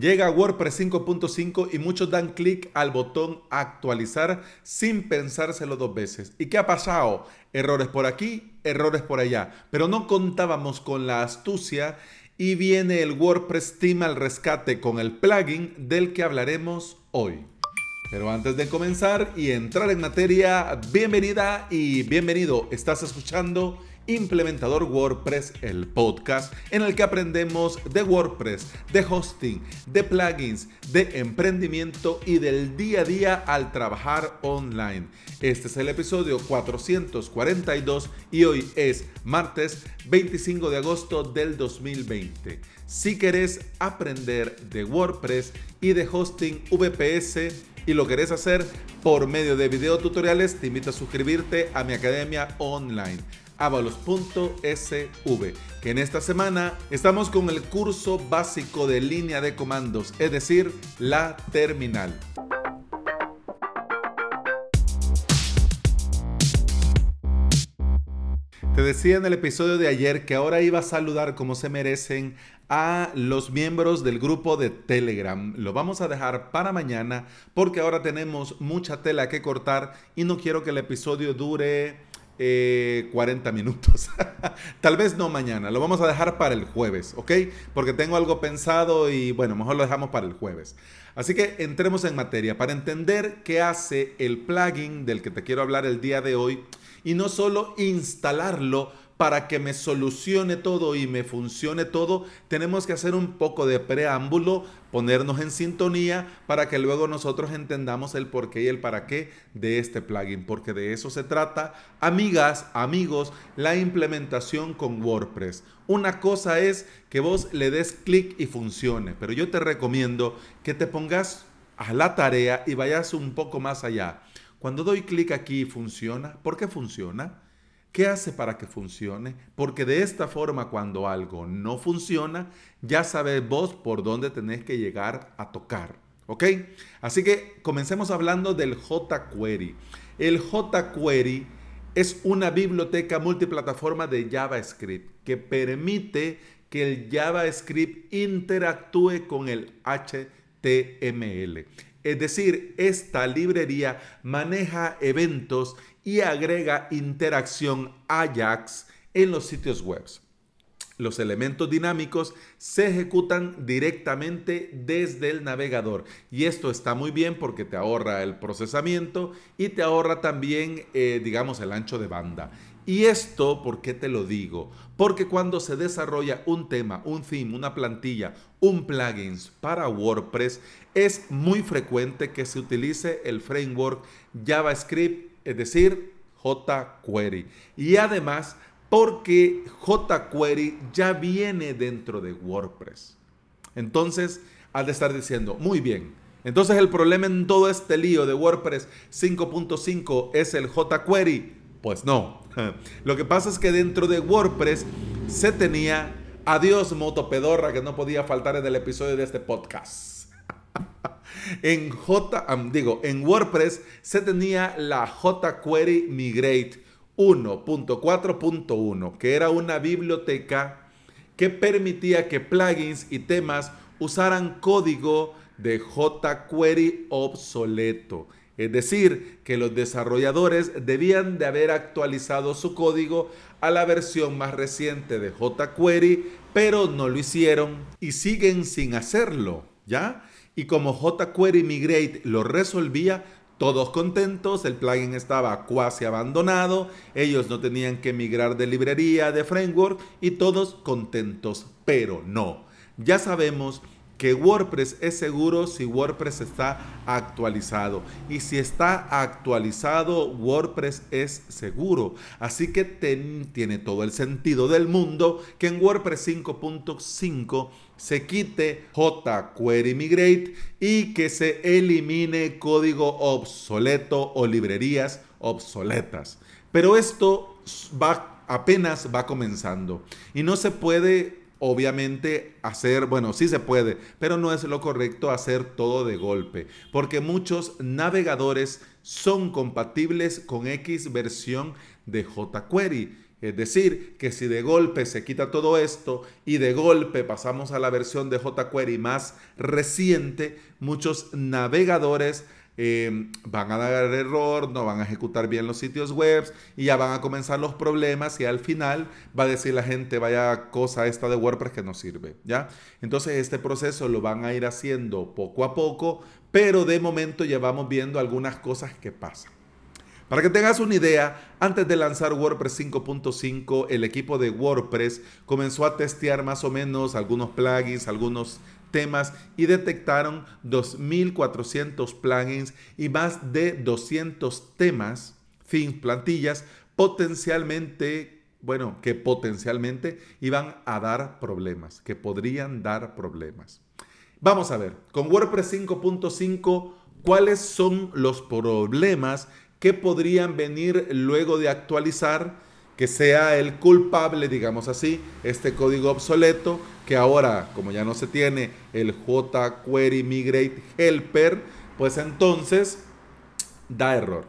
Llega WordPress 5.5 y muchos dan clic al botón actualizar sin pensárselo dos veces. ¿Y qué ha pasado? Errores por aquí, errores por allá. Pero no contábamos con la astucia y viene el WordPress Team al rescate con el plugin del que hablaremos hoy. Pero antes de comenzar y entrar en materia, bienvenida y bienvenido. Estás escuchando Implementador WordPress, el podcast en el que aprendemos de WordPress, de hosting, de plugins, de emprendimiento y del día a día al trabajar online. Este es el episodio 442 y hoy es martes 25 de agosto del 2020. Si querés aprender de WordPress y de hosting VPS, y lo querés hacer por medio de video tutoriales, te invito a suscribirte a mi academia online avalos.sv, que en esta semana estamos con el curso básico de línea de comandos, es decir, la terminal. Te decía en el episodio de ayer que ahora iba a saludar como se merecen a los miembros del grupo de Telegram. Lo vamos a dejar para mañana porque ahora tenemos mucha tela que cortar y no quiero que el episodio dure 40 eh, minutos. Tal vez no mañana, lo vamos a dejar para el jueves, ¿ok? Porque tengo algo pensado y bueno, mejor lo dejamos para el jueves. Así que entremos en materia para entender qué hace el plugin del que te quiero hablar el día de hoy y no solo instalarlo para que me solucione todo y me funcione todo, tenemos que hacer un poco de preámbulo, ponernos en sintonía para que luego nosotros entendamos el por qué y el para qué de este plugin, porque de eso se trata, amigas, amigos, la implementación con WordPress. Una cosa es que vos le des clic y funcione, pero yo te recomiendo que te pongas a la tarea y vayas un poco más allá. Cuando doy clic aquí funciona, ¿por qué funciona? ¿Qué hace para que funcione? Porque de esta forma cuando algo no funciona, ya sabes vos por dónde tenés que llegar a tocar. ¿Ok? Así que comencemos hablando del jQuery. El jQuery es una biblioteca multiplataforma de JavaScript que permite que el JavaScript interactúe con el HTML. Es decir, esta librería maneja eventos y agrega interacción Ajax en los sitios web. Los elementos dinámicos se ejecutan directamente desde el navegador y esto está muy bien porque te ahorra el procesamiento y te ahorra también, eh, digamos, el ancho de banda. Y esto, ¿por qué te lo digo? Porque cuando se desarrolla un tema, un theme, una plantilla, un plugin para WordPress, es muy frecuente que se utilice el framework JavaScript es decir, jQuery. Y además, porque jQuery ya viene dentro de WordPress. Entonces, has de estar diciendo, muy bien. Entonces, el problema en todo este lío de WordPress 5.5 es el jQuery. Pues no. Lo que pasa es que dentro de WordPress se tenía adiós motopedorra que no podía faltar en el episodio de este podcast. En J, digo, en WordPress se tenía la jQuery Migrate 1.4.1, que era una biblioteca que permitía que plugins y temas usaran código de jQuery obsoleto. Es decir, que los desarrolladores debían de haber actualizado su código a la versión más reciente de jQuery, pero no lo hicieron y siguen sin hacerlo, ¿ya? Y como jQuery Migrate lo resolvía, todos contentos, el plugin estaba cuasi abandonado, ellos no tenían que migrar de librería, de framework y todos contentos, pero no. Ya sabemos que WordPress es seguro si WordPress está actualizado. Y si está actualizado, WordPress es seguro. Así que tiene todo el sentido del mundo que en WordPress 5.5 se quite jQuery Migrate y que se elimine código obsoleto o librerías obsoletas. Pero esto va, apenas va comenzando y no se puede obviamente hacer, bueno, sí se puede, pero no es lo correcto hacer todo de golpe, porque muchos navegadores son compatibles con X versión de jQuery. Es decir, que si de golpe se quita todo esto y de golpe pasamos a la versión de jQuery más reciente, muchos navegadores eh, van a dar error, no van a ejecutar bien los sitios web y ya van a comenzar los problemas y al final va a decir la gente, vaya cosa esta de WordPress que no sirve, ¿ya? Entonces este proceso lo van a ir haciendo poco a poco, pero de momento ya vamos viendo algunas cosas que pasan. Para que tengas una idea, antes de lanzar WordPress 5.5, el equipo de WordPress comenzó a testear más o menos algunos plugins, algunos temas y detectaron 2.400 plugins y más de 200 temas, fin, plantillas, potencialmente, bueno, que potencialmente iban a dar problemas, que podrían dar problemas. Vamos a ver, con WordPress 5.5, ¿cuáles son los problemas que podrían venir luego de actualizar, que sea el culpable, digamos así, este código obsoleto, que ahora, como ya no se tiene el jQuery Migrate Helper, pues entonces da error.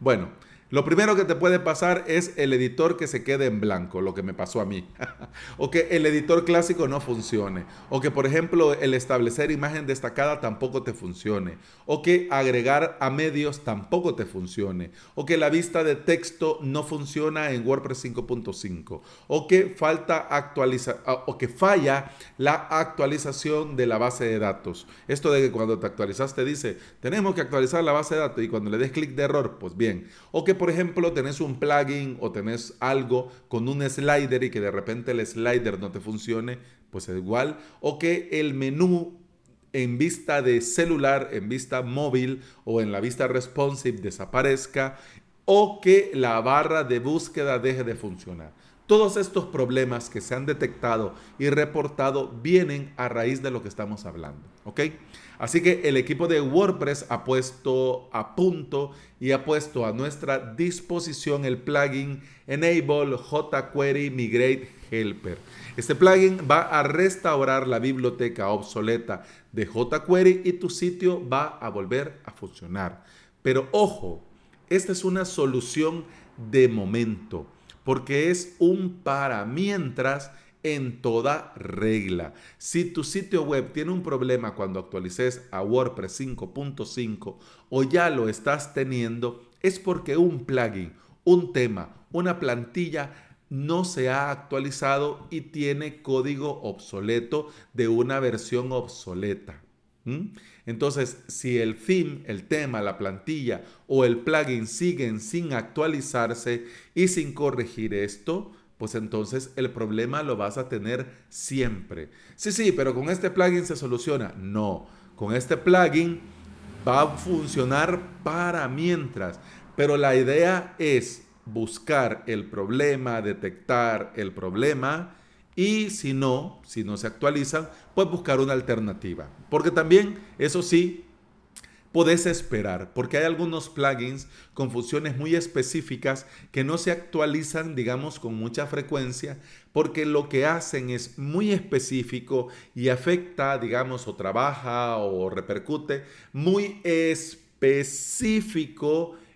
Bueno, lo primero que te puede pasar es el editor que se quede en blanco, lo que me pasó a mí. o que el editor clásico no funcione. O que, por ejemplo, el establecer imagen destacada tampoco te funcione. O que agregar a medios tampoco te funcione. O que la vista de texto no funciona en WordPress 5.5. O que falta actualizar o que falla la actualización de la base de datos. Esto de que cuando te actualizaste dice, tenemos que actualizar la base de datos y cuando le des clic de error, pues bien. O que por ejemplo, tenés un plugin o tenés algo con un slider y que de repente el slider no te funcione, pues es igual. O que el menú en vista de celular, en vista móvil o en la vista responsive desaparezca o que la barra de búsqueda deje de funcionar. Todos estos problemas que se han detectado y reportado vienen a raíz de lo que estamos hablando. Así que el equipo de WordPress ha puesto a punto y ha puesto a nuestra disposición el plugin Enable jQuery Migrate Helper. Este plugin va a restaurar la biblioteca obsoleta de jQuery y tu sitio va a volver a funcionar. Pero ojo, esta es una solución de momento porque es un para mientras en toda regla. Si tu sitio web tiene un problema cuando actualices a WordPress 5.5 o ya lo estás teniendo, es porque un plugin, un tema, una plantilla no se ha actualizado y tiene código obsoleto de una versión obsoleta. Entonces, si el theme, el tema, la plantilla o el plugin siguen sin actualizarse y sin corregir esto, pues entonces el problema lo vas a tener siempre. Sí, sí, pero con este plugin se soluciona. No, con este plugin va a funcionar para mientras. Pero la idea es buscar el problema, detectar el problema y si no, si no se actualizan, pues buscar una alternativa. Porque también, eso sí, podés esperar, porque hay algunos plugins con funciones muy específicas que no se actualizan, digamos, con mucha frecuencia, porque lo que hacen es muy específico y afecta, digamos, o trabaja o repercute muy específico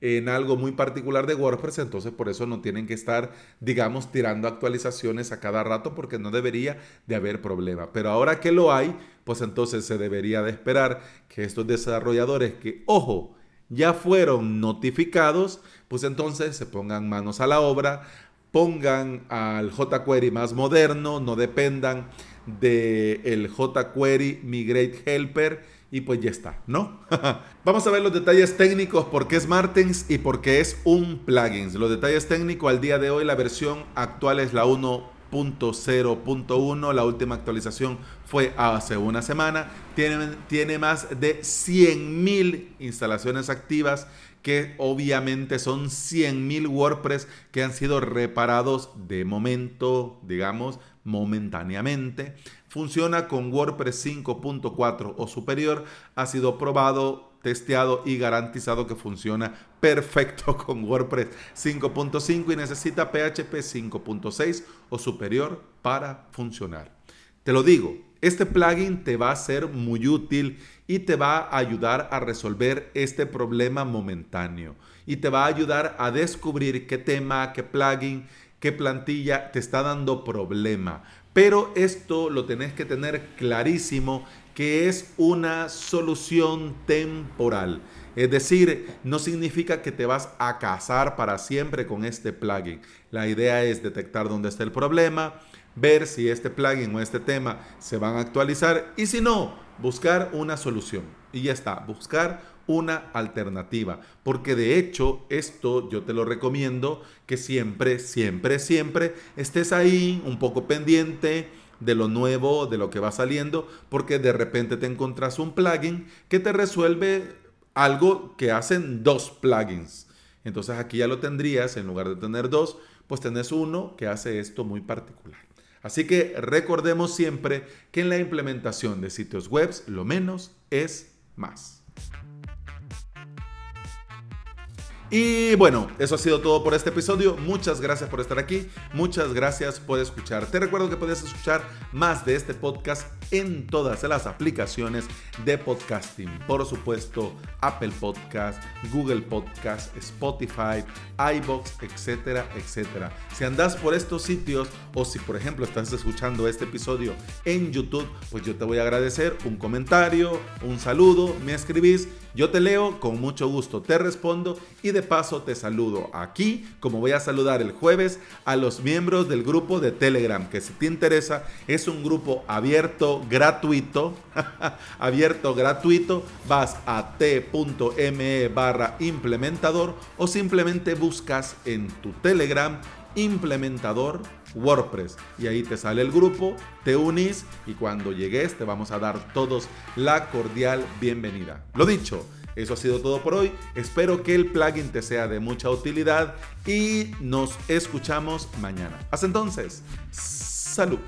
en algo muy particular de WordPress, entonces por eso no tienen que estar, digamos, tirando actualizaciones a cada rato porque no debería de haber problema. Pero ahora que lo hay, pues entonces se debería de esperar que estos desarrolladores que, ojo, ya fueron notificados, pues entonces se pongan manos a la obra, pongan al jQuery más moderno, no dependan del jQuery Migrate Helper y pues ya está, ¿no? Vamos a ver los detalles técnicos, por qué es Martens y por qué es un plugin. Los detalles técnicos al día de hoy, la versión actual es la 1.0.1, la última actualización fue hace una semana, tiene, tiene más de 100.000 instalaciones activas que obviamente son 100.000 WordPress que han sido reparados de momento, digamos, momentáneamente. Funciona con WordPress 5.4 o superior. Ha sido probado, testeado y garantizado que funciona perfecto con WordPress 5.5 y necesita PHP 5.6 o superior para funcionar. Te lo digo, este plugin te va a ser muy útil y te va a ayudar a resolver este problema momentáneo y te va a ayudar a descubrir qué tema, qué plugin qué plantilla te está dando problema. Pero esto lo tenés que tener clarísimo que es una solución temporal. Es decir, no significa que te vas a casar para siempre con este plugin. La idea es detectar dónde está el problema, ver si este plugin o este tema se van a actualizar y si no, buscar una solución. Y ya está, buscar una alternativa. Porque de hecho, esto yo te lo recomiendo que siempre, siempre, siempre estés ahí un poco pendiente de lo nuevo, de lo que va saliendo, porque de repente te encontrás un plugin que te resuelve algo que hacen dos plugins. Entonces aquí ya lo tendrías, en lugar de tener dos, pues tenés uno que hace esto muy particular. Así que recordemos siempre que en la implementación de sitios web lo menos es más. Y bueno, eso ha sido todo por este episodio. Muchas gracias por estar aquí. Muchas gracias por escuchar. Te recuerdo que puedes escuchar más de este podcast en todas las aplicaciones de podcasting. Por supuesto, Apple Podcast, Google Podcast, Spotify, iBox, etcétera, etcétera. Si andas por estos sitios o si por ejemplo estás escuchando este episodio en YouTube, pues yo te voy a agradecer un comentario, un saludo, me escribís, yo te leo con mucho gusto, te respondo y de paso te saludo aquí, como voy a saludar el jueves a los miembros del grupo de Telegram, que si te interesa es un grupo abierto, gratuito, abierto, gratuito, vas a t.me barra implementador o simplemente buscas en tu Telegram implementador WordPress y ahí te sale el grupo, te unís y cuando llegues te vamos a dar todos la cordial bienvenida. Lo dicho, eso ha sido todo por hoy. Espero que el plugin te sea de mucha utilidad y nos escuchamos mañana. Hasta entonces, salud.